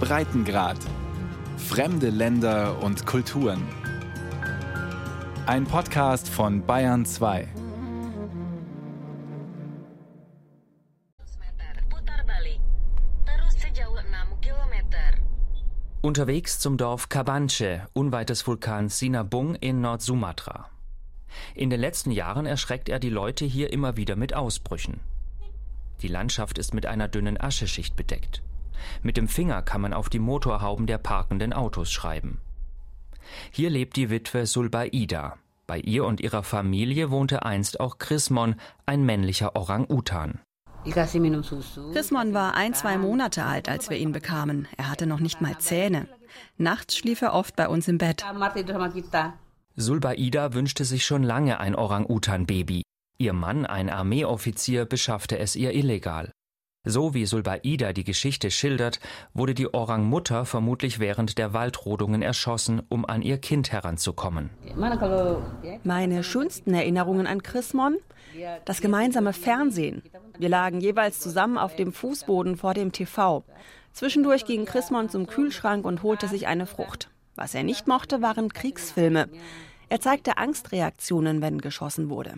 Breitengrad. Fremde Länder und Kulturen. Ein Podcast von Bayern 2. Unterwegs zum Dorf Cabanche, unweit des Vulkans Sinabung in Nord-Sumatra. In den letzten Jahren erschreckt er die Leute hier immer wieder mit Ausbrüchen. Die Landschaft ist mit einer dünnen Ascheschicht bedeckt. Mit dem Finger kann man auf die Motorhauben der parkenden Autos schreiben. Hier lebt die Witwe Sulbaida. Bei ihr und ihrer Familie wohnte einst auch Chrismon, ein männlicher Orang-Utan. Chrismon war ein, zwei Monate alt, als wir ihn bekamen. Er hatte noch nicht mal Zähne. Nachts schlief er oft bei uns im Bett. Sulbaida wünschte sich schon lange ein Orang-Utan-Baby. Ihr Mann, ein Armeeoffizier, beschaffte es ihr illegal. So wie Sulbaida die Geschichte schildert, wurde die Orang-Mutter vermutlich während der Waldrodungen erschossen, um an ihr Kind heranzukommen. Meine schönsten Erinnerungen an Chrismon? Das gemeinsame Fernsehen. Wir lagen jeweils zusammen auf dem Fußboden vor dem TV. Zwischendurch ging Chrismon zum Kühlschrank und holte sich eine Frucht. Was er nicht mochte, waren Kriegsfilme. Er zeigte Angstreaktionen, wenn geschossen wurde.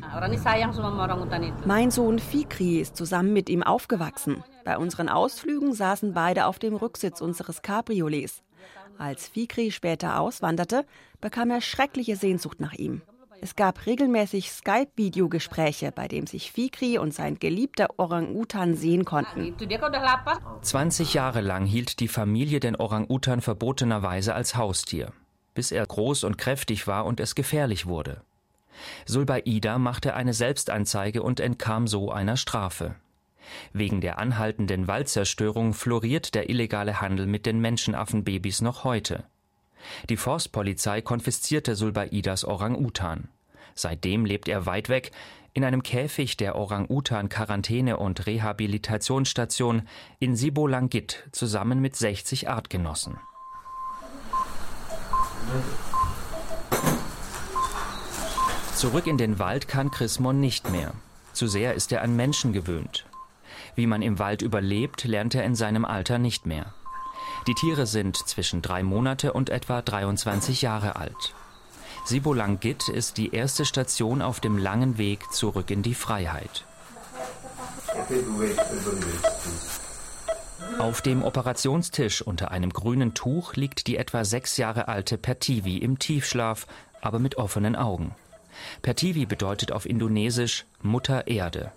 Mein Sohn Fikri ist zusammen mit ihm aufgewachsen. Bei unseren Ausflügen saßen beide auf dem Rücksitz unseres Cabriolets. Als Fikri später auswanderte, bekam er schreckliche Sehnsucht nach ihm. Es gab regelmäßig Skype-Videogespräche, bei dem sich Fikri und sein geliebter Orang-Utan sehen konnten. 20 Jahre lang hielt die Familie den Orang-Utan verbotenerweise als Haustier bis er groß und kräftig war und es gefährlich wurde. Sulbaida machte eine Selbstanzeige und entkam so einer Strafe. Wegen der anhaltenden Waldzerstörung floriert der illegale Handel mit den Menschenaffenbabys noch heute. Die Forstpolizei konfiszierte Sulbaidas Orang-Utan. Seitdem lebt er weit weg, in einem Käfig der Orang-Utan-Quarantäne- und Rehabilitationsstation in Sibolangit zusammen mit 60 Artgenossen. Zurück in den Wald kann Chrismon nicht mehr. Zu sehr ist er an Menschen gewöhnt. Wie man im Wald überlebt, lernt er in seinem Alter nicht mehr. Die Tiere sind zwischen drei Monate und etwa 23 Jahre alt. Sibolangit ist die erste Station auf dem langen Weg zurück in die Freiheit. Auf dem Operationstisch unter einem grünen Tuch liegt die etwa sechs Jahre alte Pertivi im Tiefschlaf, aber mit offenen Augen. Pertivi bedeutet auf Indonesisch Mutter Erde.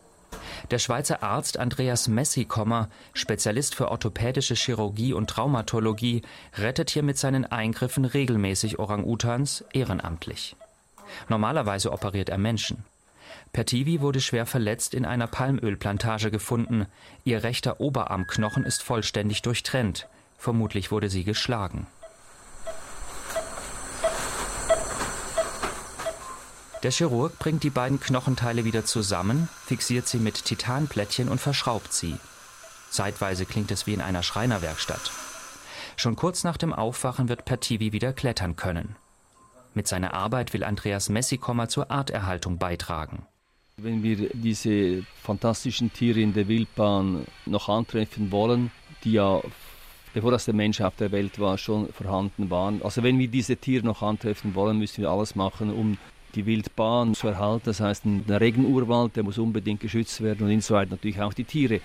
Der Schweizer Arzt Andreas Messikommer, Spezialist für orthopädische Chirurgie und Traumatologie, rettet hier mit seinen Eingriffen regelmäßig Orang-Utans ehrenamtlich. Normalerweise operiert er Menschen. Pertivi wurde schwer verletzt in einer Palmölplantage gefunden. Ihr rechter Oberarmknochen ist vollständig durchtrennt. Vermutlich wurde sie geschlagen. Der Chirurg bringt die beiden Knochenteile wieder zusammen, fixiert sie mit Titanplättchen und verschraubt sie. Zeitweise klingt es wie in einer Schreinerwerkstatt. Schon kurz nach dem Aufwachen wird Pertivi wieder klettern können. Mit seiner Arbeit will Andreas Messikommer zur Arterhaltung beitragen. Wenn wir diese fantastischen Tiere in der Wildbahn noch antreffen wollen, die ja bevor das der Mensch auf der Welt war, schon vorhanden waren. Also wenn wir diese Tiere noch antreffen wollen, müssen wir alles machen, um die Wildbahn zu erhalten. Das heißt, der Regenurwald, der muss unbedingt geschützt werden und insoweit natürlich auch die Tiere.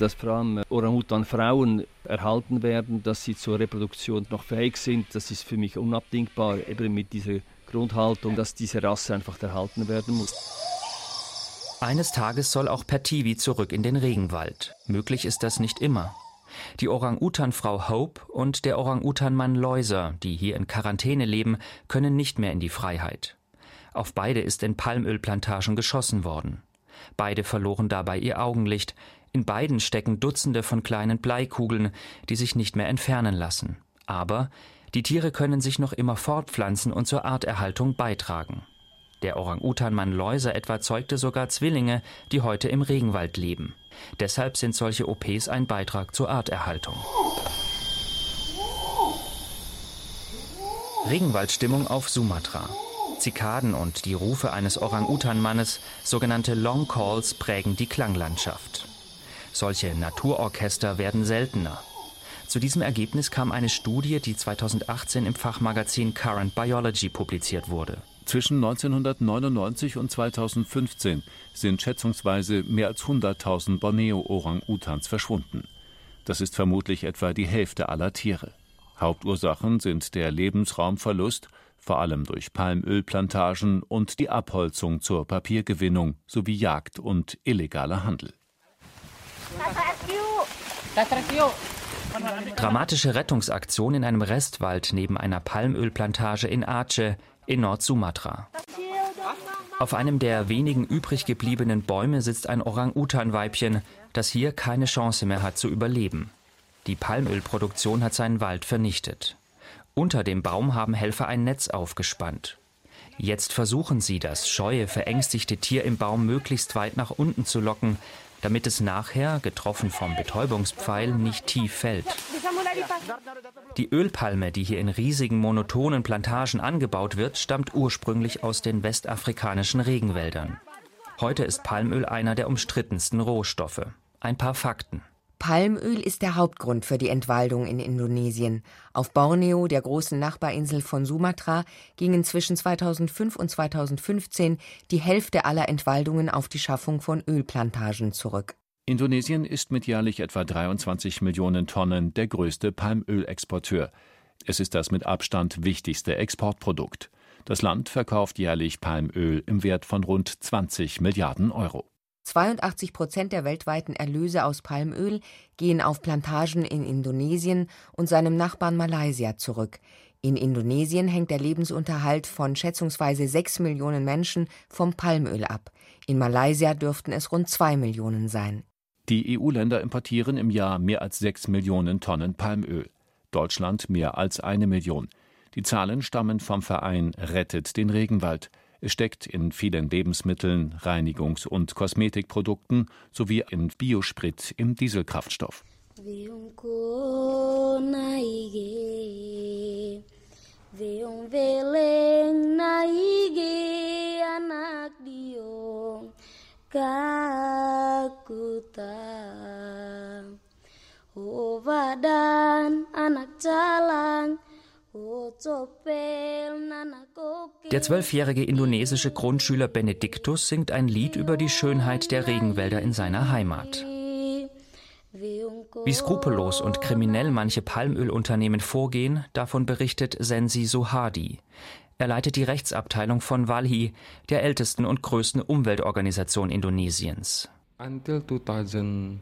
Dass vor allem Orang-Utan-Frauen erhalten werden, dass sie zur Reproduktion noch fähig sind, das ist für mich unabdingbar, eben mit dieser Grundhaltung, dass diese Rasse einfach erhalten werden muss. Eines Tages soll auch Pertivi zurück in den Regenwald. Möglich ist das nicht immer. Die Orang-Utan-Frau Hope und der Orang-Utan-Mann Loiser, die hier in Quarantäne leben, können nicht mehr in die Freiheit. Auf beide ist in Palmölplantagen geschossen worden. Beide verloren dabei ihr Augenlicht. In beiden stecken Dutzende von kleinen Bleikugeln, die sich nicht mehr entfernen lassen. Aber die Tiere können sich noch immer fortpflanzen und zur Arterhaltung beitragen. Der Orang-Utan-Mann Läuser etwa zeugte sogar Zwillinge, die heute im Regenwald leben. Deshalb sind solche OPs ein Beitrag zur Arterhaltung. Regenwaldstimmung auf Sumatra. Zikaden und die Rufe eines Orang-Utan-Mannes, sogenannte Long Calls, prägen die Klanglandschaft. Solche Naturorchester werden seltener. Zu diesem Ergebnis kam eine Studie, die 2018 im Fachmagazin Current Biology publiziert wurde. Zwischen 1999 und 2015 sind schätzungsweise mehr als 100.000 Borneo-Orang-Utans verschwunden. Das ist vermutlich etwa die Hälfte aller Tiere. Hauptursachen sind der Lebensraumverlust, vor allem durch Palmölplantagen und die Abholzung zur Papiergewinnung sowie Jagd und illegaler Handel. Dramatische Rettungsaktion in einem Restwald neben einer Palmölplantage in Aceh in Nord-Sumatra. Auf einem der wenigen übrig gebliebenen Bäume sitzt ein Orang-Utan-Weibchen, das hier keine Chance mehr hat zu überleben. Die Palmölproduktion hat seinen Wald vernichtet. Unter dem Baum haben Helfer ein Netz aufgespannt. Jetzt versuchen sie, das scheue, verängstigte Tier im Baum möglichst weit nach unten zu locken, damit es nachher, getroffen vom Betäubungspfeil, nicht tief fällt. Die Ölpalme, die hier in riesigen monotonen Plantagen angebaut wird, stammt ursprünglich aus den westafrikanischen Regenwäldern. Heute ist Palmöl einer der umstrittensten Rohstoffe. Ein paar Fakten. Palmöl ist der Hauptgrund für die Entwaldung in Indonesien. Auf Borneo, der großen Nachbarinsel von Sumatra, gingen zwischen 2005 und 2015 die Hälfte aller Entwaldungen auf die Schaffung von Ölplantagen zurück. Indonesien ist mit jährlich etwa 23 Millionen Tonnen der größte Palmölexporteur. Es ist das mit Abstand wichtigste Exportprodukt. Das Land verkauft jährlich Palmöl im Wert von rund 20 Milliarden Euro. 82 Prozent der weltweiten Erlöse aus Palmöl gehen auf Plantagen in Indonesien und seinem Nachbarn Malaysia zurück. In Indonesien hängt der Lebensunterhalt von schätzungsweise sechs Millionen Menschen vom Palmöl ab. In Malaysia dürften es rund zwei Millionen sein. Die EU-Länder importieren im Jahr mehr als sechs Millionen Tonnen Palmöl. Deutschland mehr als eine Million. Die Zahlen stammen vom Verein Rettet den Regenwald. Es steckt in vielen Lebensmitteln, Reinigungs- und Kosmetikprodukten sowie in Biosprit im Dieselkraftstoff. anak jalan der zwölfjährige indonesische Grundschüler Benediktus singt ein Lied über die Schönheit der Regenwälder in seiner Heimat. Wie skrupellos und kriminell manche Palmölunternehmen vorgehen, davon berichtet Sensi Sohadi. Er leitet die Rechtsabteilung von Walhi, der ältesten und größten Umweltorganisation Indonesiens. Until 2000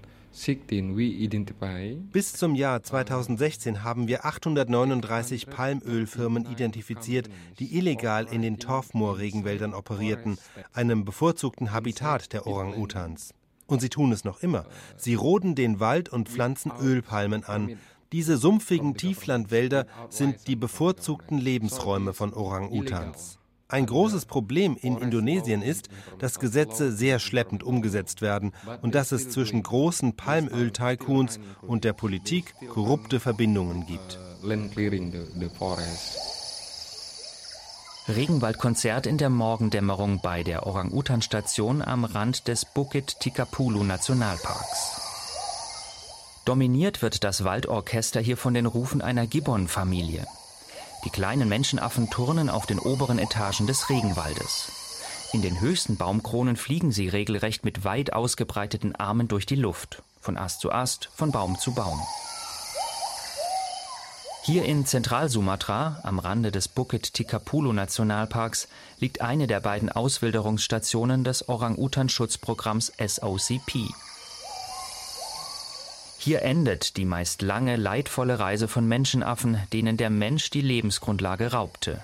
bis zum Jahr 2016 haben wir 839 Palmölfirmen identifiziert, die illegal in den Torfmoor-Regenwäldern operierten, einem bevorzugten Habitat der Orang-Utans. Und sie tun es noch immer. Sie roden den Wald und pflanzen Ölpalmen an. Diese sumpfigen Tieflandwälder sind die bevorzugten Lebensräume von Orang-Utans. Ein großes Problem in Indonesien ist, dass Gesetze sehr schleppend umgesetzt werden und dass es zwischen großen Palmöl-Tycoons und der Politik korrupte Verbindungen gibt. Regenwaldkonzert in der Morgendämmerung bei der Orang-Utan-Station am Rand des Bukit Tikapulu Nationalparks. Dominiert wird das Waldorchester hier von den Rufen einer Gibbon-Familie. Die kleinen Menschenaffen turnen auf den oberen Etagen des Regenwaldes. In den höchsten Baumkronen fliegen sie regelrecht mit weit ausgebreiteten Armen durch die Luft, von Ast zu Ast, von Baum zu Baum. Hier in Zentralsumatra, am Rande des Bukit Tikapulu Nationalparks, liegt eine der beiden Auswilderungsstationen des Orang-Utan-Schutzprogramms SOCP. Hier endet die meist lange, leidvolle Reise von Menschenaffen, denen der Mensch die Lebensgrundlage raubte.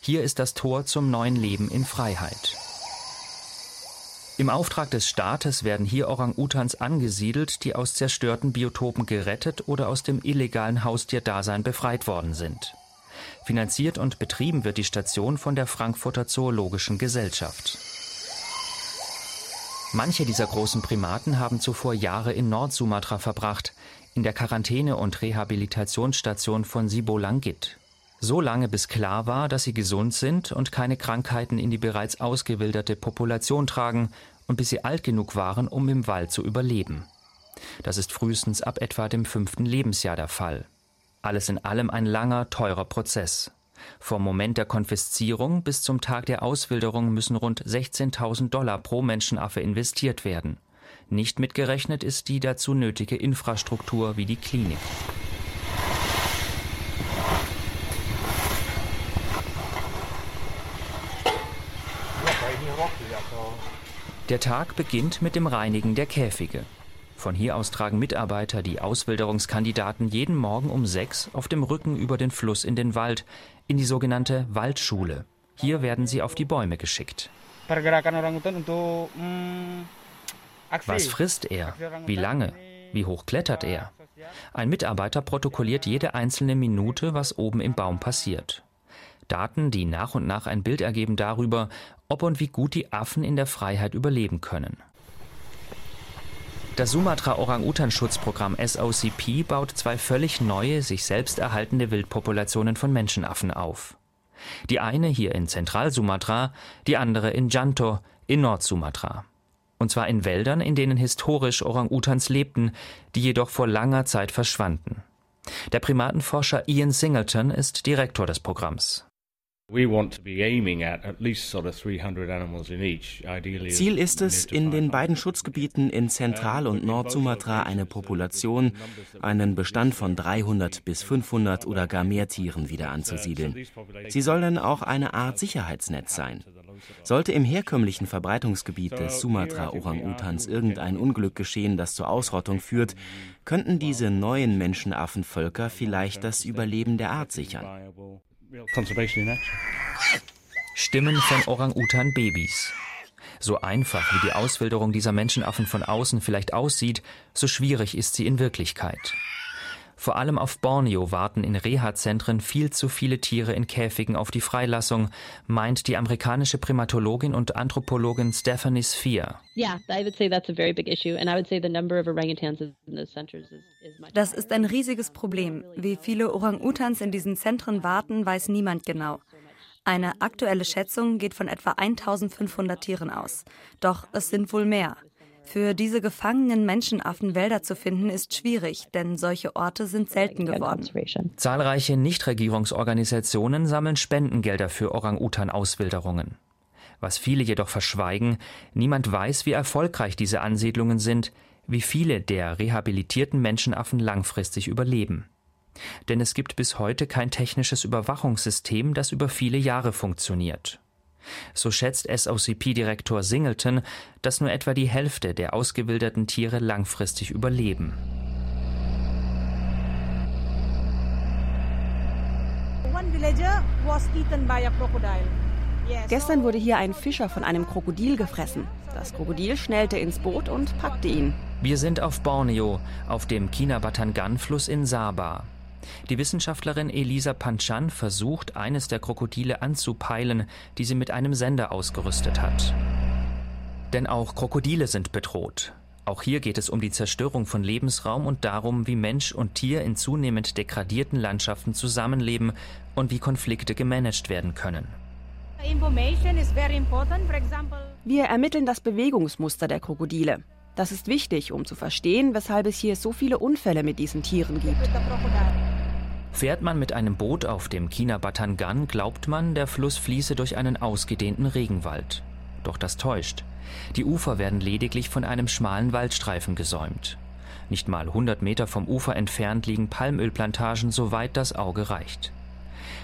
Hier ist das Tor zum neuen Leben in Freiheit. Im Auftrag des Staates werden hier Orang-Utans angesiedelt, die aus zerstörten Biotopen gerettet oder aus dem illegalen Haustierdasein befreit worden sind. Finanziert und betrieben wird die Station von der Frankfurter Zoologischen Gesellschaft. Manche dieser großen Primaten haben zuvor Jahre in Nordsumatra verbracht, in der Quarantäne- und Rehabilitationsstation von Sibolangit. So lange bis klar war, dass sie gesund sind und keine Krankheiten in die bereits ausgewilderte Population tragen und bis sie alt genug waren, um im Wald zu überleben. Das ist frühestens ab etwa dem fünften Lebensjahr der Fall. Alles in allem ein langer, teurer Prozess. Vom Moment der Konfiszierung bis zum Tag der Auswilderung müssen rund 16.000 Dollar pro Menschenaffe investiert werden. Nicht mitgerechnet ist die dazu nötige Infrastruktur wie die Klinik. Der Tag beginnt mit dem Reinigen der Käfige. Von hier aus tragen Mitarbeiter die Auswilderungskandidaten jeden Morgen um sechs auf dem Rücken über den Fluss in den Wald, in die sogenannte Waldschule. Hier werden sie auf die Bäume geschickt. Was frisst er? Wie lange? Wie hoch klettert er? Ein Mitarbeiter protokolliert jede einzelne Minute, was oben im Baum passiert. Daten, die nach und nach ein Bild ergeben darüber, ob und wie gut die Affen in der Freiheit überleben können. Das Sumatra-Orang-Utan-Schutzprogramm SOCP baut zwei völlig neue, sich selbst erhaltende Wildpopulationen von Menschenaffen auf. Die eine hier in Zentralsumatra, die andere in Janto in Nordsumatra. Und zwar in Wäldern, in denen historisch Orang-Utans lebten, die jedoch vor langer Zeit verschwanden. Der Primatenforscher Ian Singleton ist Direktor des Programms. Ziel ist es, in den beiden Schutzgebieten in Zentral- und Nordsumatra eine Population, einen Bestand von 300 bis 500 oder gar mehr Tieren wieder anzusiedeln. Sie soll dann auch eine Art Sicherheitsnetz sein. Sollte im herkömmlichen Verbreitungsgebiet des Sumatra-Orang-Utans irgendein Unglück geschehen, das zur Ausrottung führt, könnten diese neuen Menschenaffenvölker vielleicht das Überleben der Art sichern. Stimmen von Orang-Utan-Babys. So einfach wie die Auswilderung dieser Menschenaffen von außen vielleicht aussieht, so schwierig ist sie in Wirklichkeit. Vor allem auf Borneo warten in Reha-Zentren viel zu viele Tiere in Käfigen auf die Freilassung, meint die amerikanische Primatologin und Anthropologin Stephanie Sphere. Das ist ein riesiges Problem. Wie viele Orang-Utans in diesen Zentren warten, weiß niemand genau. Eine aktuelle Schätzung geht von etwa 1500 Tieren aus. Doch es sind wohl mehr. Für diese gefangenen Menschenaffen Wälder zu finden, ist schwierig, denn solche Orte sind selten geworden. Zahlreiche Nichtregierungsorganisationen sammeln Spendengelder für Orang-Utan-Auswilderungen. Was viele jedoch verschweigen, niemand weiß, wie erfolgreich diese Ansiedlungen sind, wie viele der rehabilitierten Menschenaffen langfristig überleben. Denn es gibt bis heute kein technisches Überwachungssystem, das über viele Jahre funktioniert. So schätzt SOCP-Direktor Singleton, dass nur etwa die Hälfte der ausgewilderten Tiere langfristig überleben. Gestern wurde hier ein Fischer von einem Krokodil gefressen. Das Krokodil schnellte ins Boot und packte ihn. Wir sind auf Borneo, auf dem Kinabatangan-Fluss in Sabah. Die Wissenschaftlerin Elisa Panchan versucht, eines der Krokodile anzupeilen, die sie mit einem Sender ausgerüstet hat. Denn auch Krokodile sind bedroht. Auch hier geht es um die Zerstörung von Lebensraum und darum, wie Mensch und Tier in zunehmend degradierten Landschaften zusammenleben und wie Konflikte gemanagt werden können. Wir ermitteln das Bewegungsmuster der Krokodile. Das ist wichtig, um zu verstehen, weshalb es hier so viele Unfälle mit diesen Tieren gibt. Fährt man mit einem Boot auf dem China Batangan, glaubt man, der Fluss fließe durch einen ausgedehnten Regenwald. Doch das täuscht. Die Ufer werden lediglich von einem schmalen Waldstreifen gesäumt. Nicht mal 100 Meter vom Ufer entfernt liegen Palmölplantagen, soweit das Auge reicht.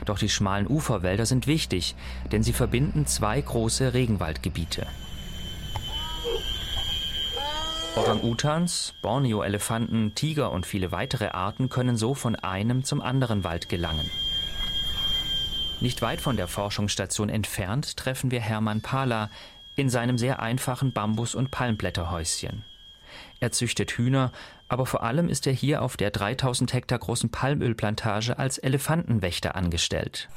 Doch die schmalen Uferwälder sind wichtig, denn sie verbinden zwei große Regenwaldgebiete. Orang-Utans, Borneo-Elefanten, Tiger und viele weitere Arten können so von einem zum anderen Wald gelangen. Nicht weit von der Forschungsstation entfernt treffen wir Hermann Pala in seinem sehr einfachen Bambus- und Palmblätterhäuschen. Er züchtet Hühner, aber vor allem ist er hier auf der 3000 Hektar großen Palmölplantage als Elefantenwächter angestellt.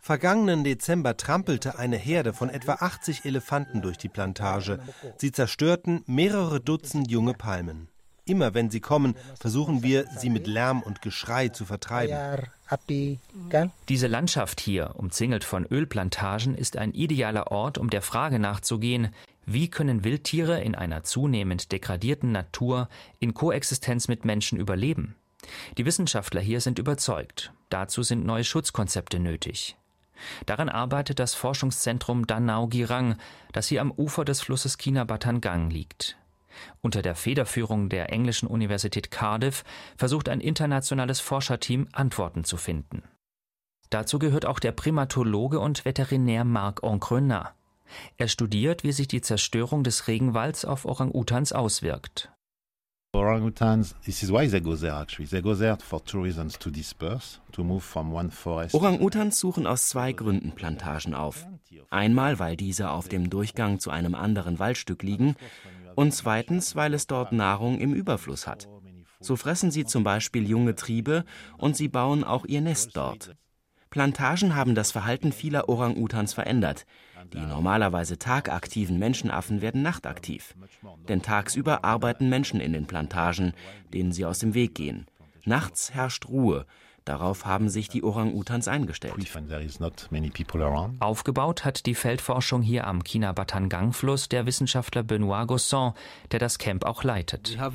Vergangenen Dezember trampelte eine Herde von etwa 80 Elefanten durch die Plantage. Sie zerstörten mehrere Dutzend junge Palmen. Immer wenn sie kommen, versuchen wir, sie mit Lärm und Geschrei zu vertreiben. Diese Landschaft hier, umzingelt von Ölplantagen, ist ein idealer Ort, um der Frage nachzugehen, Wie können Wildtiere in einer zunehmend degradierten Natur in Koexistenz mit Menschen überleben? Die Wissenschaftler hier sind überzeugt. Dazu sind neue Schutzkonzepte nötig. Daran arbeitet das Forschungszentrum Danao Girang, das hier am Ufer des Flusses Kinabatangang liegt. Unter der Federführung der englischen Universität Cardiff versucht ein internationales Forscherteam Antworten zu finden. Dazu gehört auch der Primatologe und Veterinär Marc Encrenat. Er studiert, wie sich die Zerstörung des Regenwalds auf Orang-Utans auswirkt. Orang-Utans, this is why they go there actually. They go there for two reasons to disperse, to move from one forest. Orang-Utans suchen aus zwei Gründen Plantagen auf. Einmal, weil diese auf dem Durchgang zu einem anderen Waldstück liegen und zweitens, weil es dort Nahrung im Überfluss hat. So fressen sie zum Beispiel junge Triebe und sie bauen auch ihr Nest dort. Plantagen haben das Verhalten vieler Orang-Utans verändert. Die normalerweise tagaktiven Menschenaffen werden nachtaktiv. Denn tagsüber arbeiten Menschen in den Plantagen, denen sie aus dem Weg gehen. Nachts herrscht Ruhe. Darauf haben sich die Orang-Utans eingestellt. Aufgebaut hat die Feldforschung hier am China-Batangang-Fluss der Wissenschaftler Benoit Gosson, der das Camp auch leitet. Uh,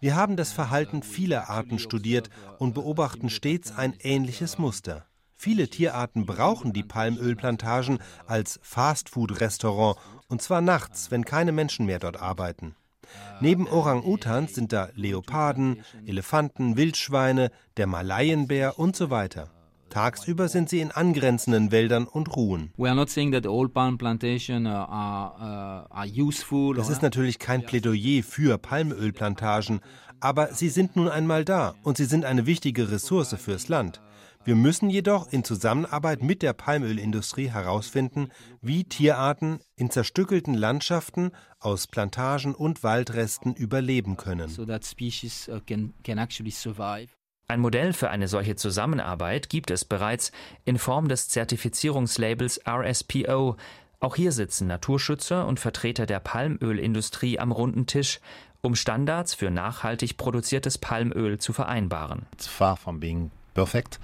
Wir haben das Verhalten vieler Arten studiert und beobachten stets ein ähnliches Muster. Viele Tierarten brauchen die Palmölplantagen als Fastfood-Restaurant und zwar nachts, wenn keine Menschen mehr dort arbeiten. Neben Orang-Utans sind da Leoparden, Elefanten, Wildschweine, der Malayenbär und so weiter. Tagsüber sind sie in angrenzenden Wäldern und ruhen. Uh, uh, das ist natürlich kein Plädoyer für Palmölplantagen, aber sie sind nun einmal da und sie sind eine wichtige Ressource fürs Land. Wir müssen jedoch in Zusammenarbeit mit der Palmölindustrie herausfinden, wie Tierarten in zerstückelten Landschaften aus Plantagen und Waldresten überleben können. Uh, Ein Modell für eine solche Zusammenarbeit gibt es bereits in Form des Zertifizierungslabels RSPO. Auch hier sitzen Naturschützer und Vertreter der Palmölindustrie am runden Tisch, um Standards für nachhaltig produziertes Palmöl zu vereinbaren. It's far from being perfect.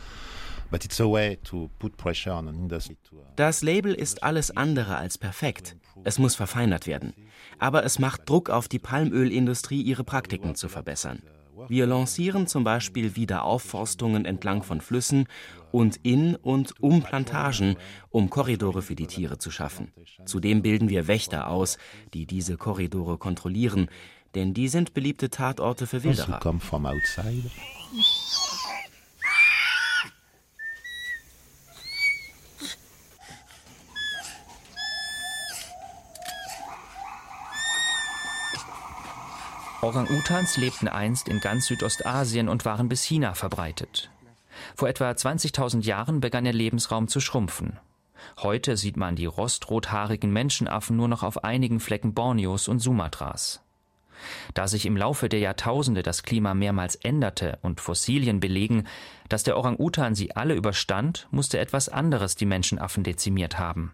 Das Label ist alles andere als perfekt. Es muss verfeinert werden. Aber es macht Druck auf die Palmölindustrie, ihre Praktiken zu verbessern. Wir lancieren zum Beispiel Wiederaufforstungen entlang von Flüssen und in und um Plantagen, um Korridore für die Tiere zu schaffen. Zudem bilden wir Wächter aus, die diese Korridore kontrollieren, denn die sind beliebte Tatorte für Wilderer. Orang-Utans lebten einst in ganz Südostasien und waren bis China verbreitet. Vor etwa 20.000 Jahren begann ihr Lebensraum zu schrumpfen. Heute sieht man die rostrothaarigen Menschenaffen nur noch auf einigen Flecken Borneos und Sumatras. Da sich im Laufe der Jahrtausende das Klima mehrmals änderte und Fossilien belegen, dass der Orang-Utan sie alle überstand, musste etwas anderes die Menschenaffen dezimiert haben.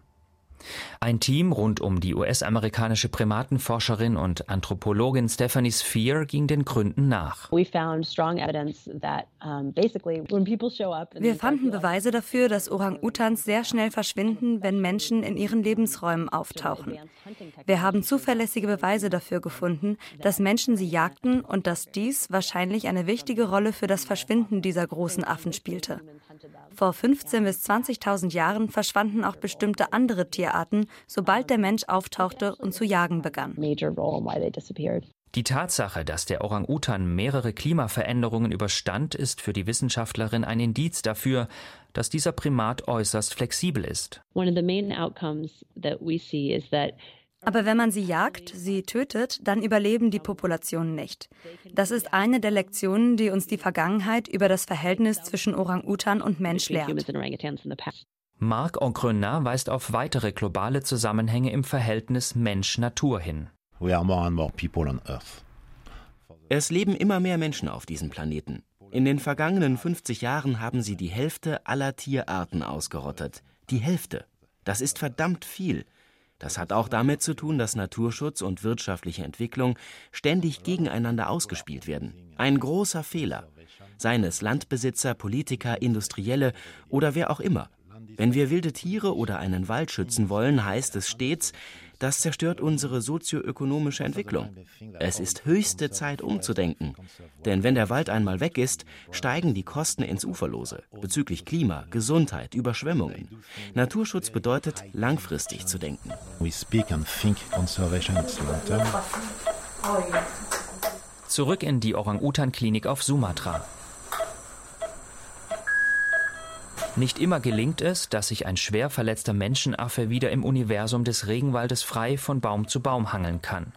Ein Team rund um die US-amerikanische Primatenforscherin und Anthropologin Stephanie Sphere ging den Gründen nach. Wir fanden Beweise dafür, dass Orang-Utans sehr schnell verschwinden, wenn Menschen in ihren Lebensräumen auftauchen. Wir haben zuverlässige Beweise dafür gefunden, dass Menschen sie jagten und dass dies wahrscheinlich eine wichtige Rolle für das Verschwinden dieser großen Affen spielte. Vor 15.000 bis 20.000 Jahren verschwanden auch bestimmte andere Tierarten, sobald der Mensch auftauchte und zu jagen begann. Die Tatsache, dass der Orang-Utan mehrere Klimaveränderungen überstand, ist für die Wissenschaftlerin ein Indiz dafür, dass dieser Primat äußerst flexibel ist. One of the main outcomes that we see is that aber wenn man sie jagt, sie tötet, dann überleben die Populationen nicht. Das ist eine der Lektionen, die uns die Vergangenheit über das Verhältnis zwischen Orang-Utan und Mensch lehrt. Marc Encrenat weist auf weitere globale Zusammenhänge im Verhältnis Mensch-Natur hin. Es leben immer mehr Menschen auf diesem Planeten. In den vergangenen 50 Jahren haben sie die Hälfte aller Tierarten ausgerottet. Die Hälfte. Das ist verdammt viel. Das hat auch damit zu tun, dass Naturschutz und wirtschaftliche Entwicklung ständig gegeneinander ausgespielt werden. Ein großer Fehler. Seien es Landbesitzer, Politiker, Industrielle oder wer auch immer. Wenn wir wilde Tiere oder einen Wald schützen wollen, heißt es stets, das zerstört unsere sozioökonomische Entwicklung. Es ist höchste Zeit umzudenken. Denn wenn der Wald einmal weg ist, steigen die Kosten ins Uferlose bezüglich Klima, Gesundheit, Überschwemmungen. Naturschutz bedeutet, langfristig zu denken. Zurück in die Orang-Utan-Klinik auf Sumatra. Nicht immer gelingt es, dass sich ein schwer verletzter Menschenaffe wieder im Universum des Regenwaldes frei von Baum zu Baum hangeln kann.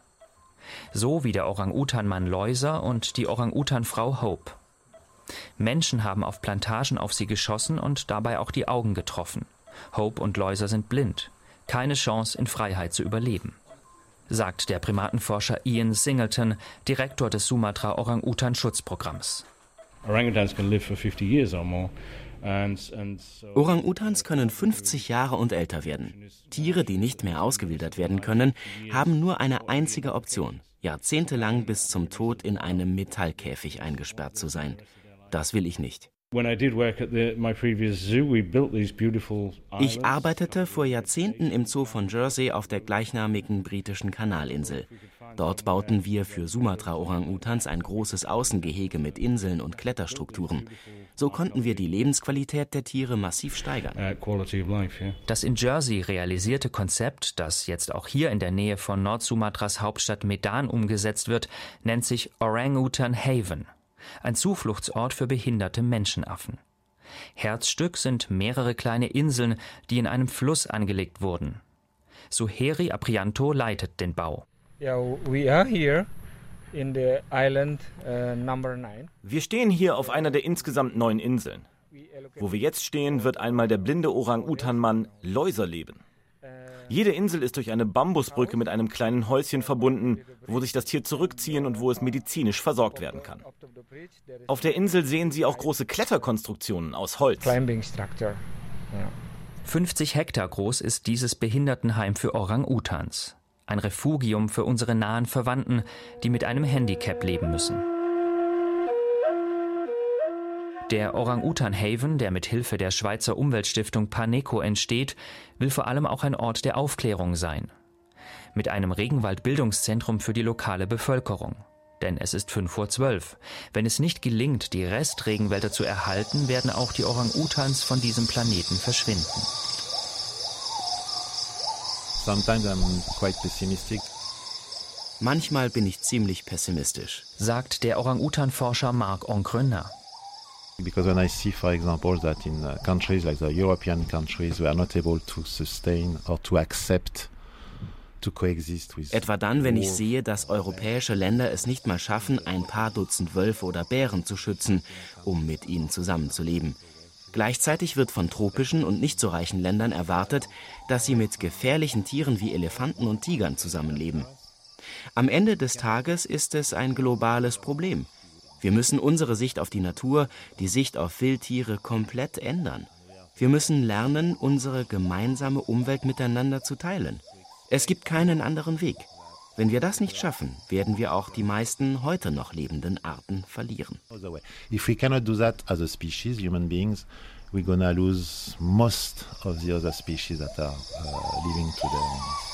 So wie der Orang-Utan-Mann Loiser und die Orang-Utan-Frau Hope. Menschen haben auf Plantagen auf sie geschossen und dabei auch die Augen getroffen. Hope und Loiser sind blind. Keine Chance, in Freiheit zu überleben. Sagt der Primatenforscher Ian Singleton, Direktor des Sumatra Orang-Utan-Schutzprogramms. Orangutans can live for 50 years or more. Orang-Utans können 50 Jahre und älter werden. Tiere, die nicht mehr ausgewildert werden können, haben nur eine einzige Option, jahrzehntelang bis zum Tod in einem Metallkäfig eingesperrt zu sein. Das will ich nicht. Ich arbeitete vor Jahrzehnten im Zoo von Jersey auf der gleichnamigen britischen Kanalinsel. Dort bauten wir für Sumatra-Orang-Utans ein großes Außengehege mit Inseln und Kletterstrukturen. So konnten wir die Lebensqualität der Tiere massiv steigern. Uh, das in Jersey realisierte Konzept, das jetzt auch hier in der Nähe von Nordsumatras Hauptstadt Medan umgesetzt wird, nennt sich Orangutan Haven, ein Zufluchtsort für behinderte Menschenaffen. Herzstück sind mehrere kleine Inseln, die in einem Fluss angelegt wurden. Suheri Aprianto leitet den Bau. Yeah, we are here Uh, wir stehen hier auf einer der insgesamt neun Inseln. Wo wir jetzt stehen, wird einmal der blinde Orang-Utan-Mann Läuser leben. Jede Insel ist durch eine Bambusbrücke mit einem kleinen Häuschen verbunden, wo sich das Tier zurückziehen und wo es medizinisch versorgt werden kann. Auf der Insel sehen Sie auch große Kletterkonstruktionen aus Holz. 50 Hektar groß ist dieses Behindertenheim für Orang-Utans ein Refugium für unsere nahen Verwandten, die mit einem Handicap leben müssen. Der Orang-Utan Haven, der mit Hilfe der Schweizer Umweltstiftung Paneco entsteht, will vor allem auch ein Ort der Aufklärung sein. Mit einem Regenwaldbildungszentrum für die lokale Bevölkerung. Denn es ist 5 vor 12. Wenn es nicht gelingt, die Restregenwälder zu erhalten, werden auch die Orang-Utans von diesem Planeten verschwinden. Manchmal bin ich ziemlich pessimistisch, sagt der Orang-Utan-Forscher Marc Oncrener. Because when I see, for example, that in uh, countries like the European countries we are not able to sustain or to accept Etwa dann, wenn ich sehe, dass europäische Länder es nicht mal schaffen, ein paar Dutzend Wölfe oder Bären zu schützen, um mit ihnen zusammenzuleben. Gleichzeitig wird von tropischen und nicht so reichen Ländern erwartet, dass sie mit gefährlichen Tieren wie Elefanten und Tigern zusammenleben. Am Ende des Tages ist es ein globales Problem. Wir müssen unsere Sicht auf die Natur, die Sicht auf Wildtiere komplett ändern. Wir müssen lernen, unsere gemeinsame Umwelt miteinander zu teilen. Es gibt keinen anderen Weg. Wenn wir das nicht schaffen, werden wir auch die meisten heute noch lebenden Arten verlieren. If we cannot do that as a species, human beings, we're gonna lose most of the other species that are uh, living today.